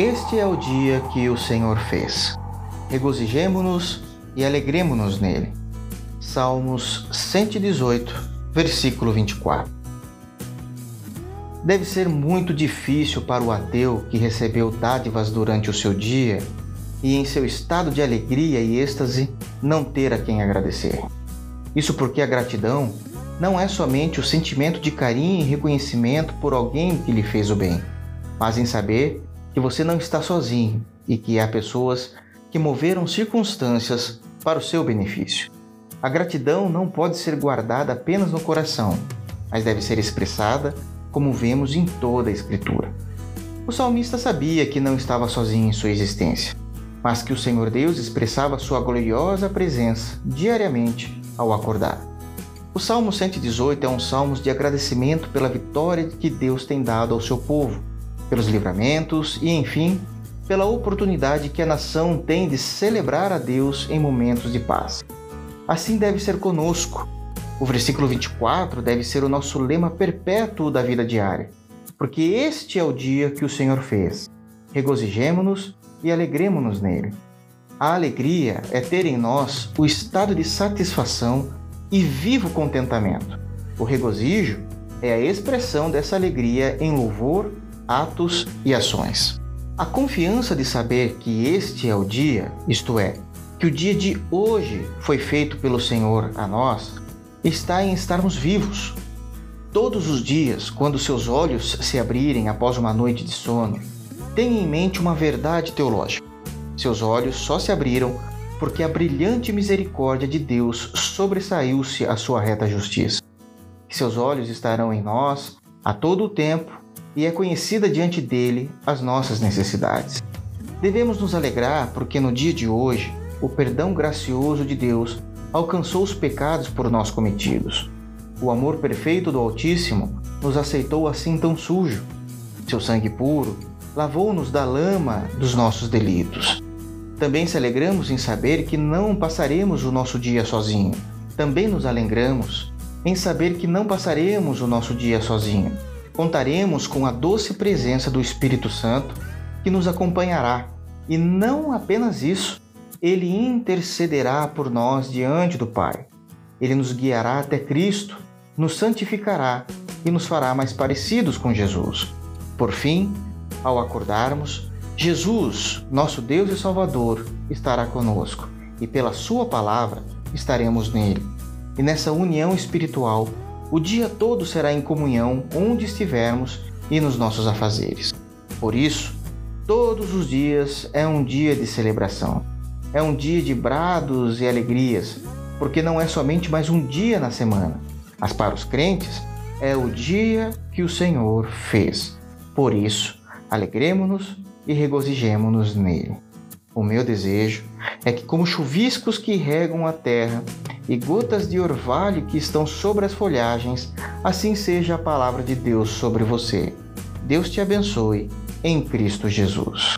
este é o dia que o Senhor fez. Regozijemo-nos e alegremo-nos nele. Salmos 118, versículo 24. Deve ser muito difícil para o ateu que recebeu dádivas durante o seu dia e em seu estado de alegria e êxtase não ter a quem agradecer. Isso porque a gratidão não é somente o sentimento de carinho e reconhecimento por alguém que lhe fez o bem, mas em saber que você não está sozinho e que há pessoas que moveram circunstâncias para o seu benefício. A gratidão não pode ser guardada apenas no coração, mas deve ser expressada como vemos em toda a Escritura. O salmista sabia que não estava sozinho em sua existência, mas que o Senhor Deus expressava sua gloriosa presença diariamente ao acordar. O Salmo 118 é um salmo de agradecimento pela vitória que Deus tem dado ao seu povo, pelos livramentos e, enfim, pela oportunidade que a nação tem de celebrar a Deus em momentos de paz. Assim deve ser conosco. O versículo 24 deve ser o nosso lema perpétuo da vida diária, porque este é o dia que o Senhor fez. Regozijemo-nos e alegremo-nos nele. A alegria é ter em nós o estado de satisfação e vivo contentamento. O regozijo é a expressão dessa alegria em louvor, atos e ações. A confiança de saber que este é o dia, isto é, que o dia de hoje foi feito pelo Senhor a nós, está em estarmos vivos. Todos os dias, quando seus olhos se abrirem após uma noite de sono, tenha em mente uma verdade teológica. Seus olhos só se abriram porque a brilhante misericórdia de Deus sobressaiu-se à sua reta justiça. Seus olhos estarão em nós a todo o tempo e é conhecida diante dele as nossas necessidades. Devemos nos alegrar porque no dia de hoje o perdão gracioso de Deus alcançou os pecados por nós cometidos. O amor perfeito do Altíssimo nos aceitou assim tão sujo. Seu sangue puro lavou-nos da lama dos nossos delitos. Também se alegramos em saber que não passaremos o nosso dia sozinho. Também nos alegramos em saber que não passaremos o nosso dia sozinho. Contaremos com a doce presença do Espírito Santo que nos acompanhará. E não apenas isso, ele intercederá por nós diante do Pai. Ele nos guiará até Cristo, nos santificará e nos fará mais parecidos com Jesus. Por fim, ao acordarmos, Jesus, nosso Deus e Salvador, estará conosco e pela Sua palavra estaremos nele. E nessa união espiritual, o dia todo será em comunhão onde estivermos e nos nossos afazeres. Por isso, todos os dias é um dia de celebração. É um dia de brados e alegrias, porque não é somente mais um dia na semana, mas para os crentes é o dia que o Senhor fez. Por isso, alegremos-nos e regozijemo-nos nele. O meu desejo é que, como chuviscos que regam a terra e gotas de orvalho que estão sobre as folhagens, assim seja a palavra de Deus sobre você. Deus te abençoe em Cristo Jesus.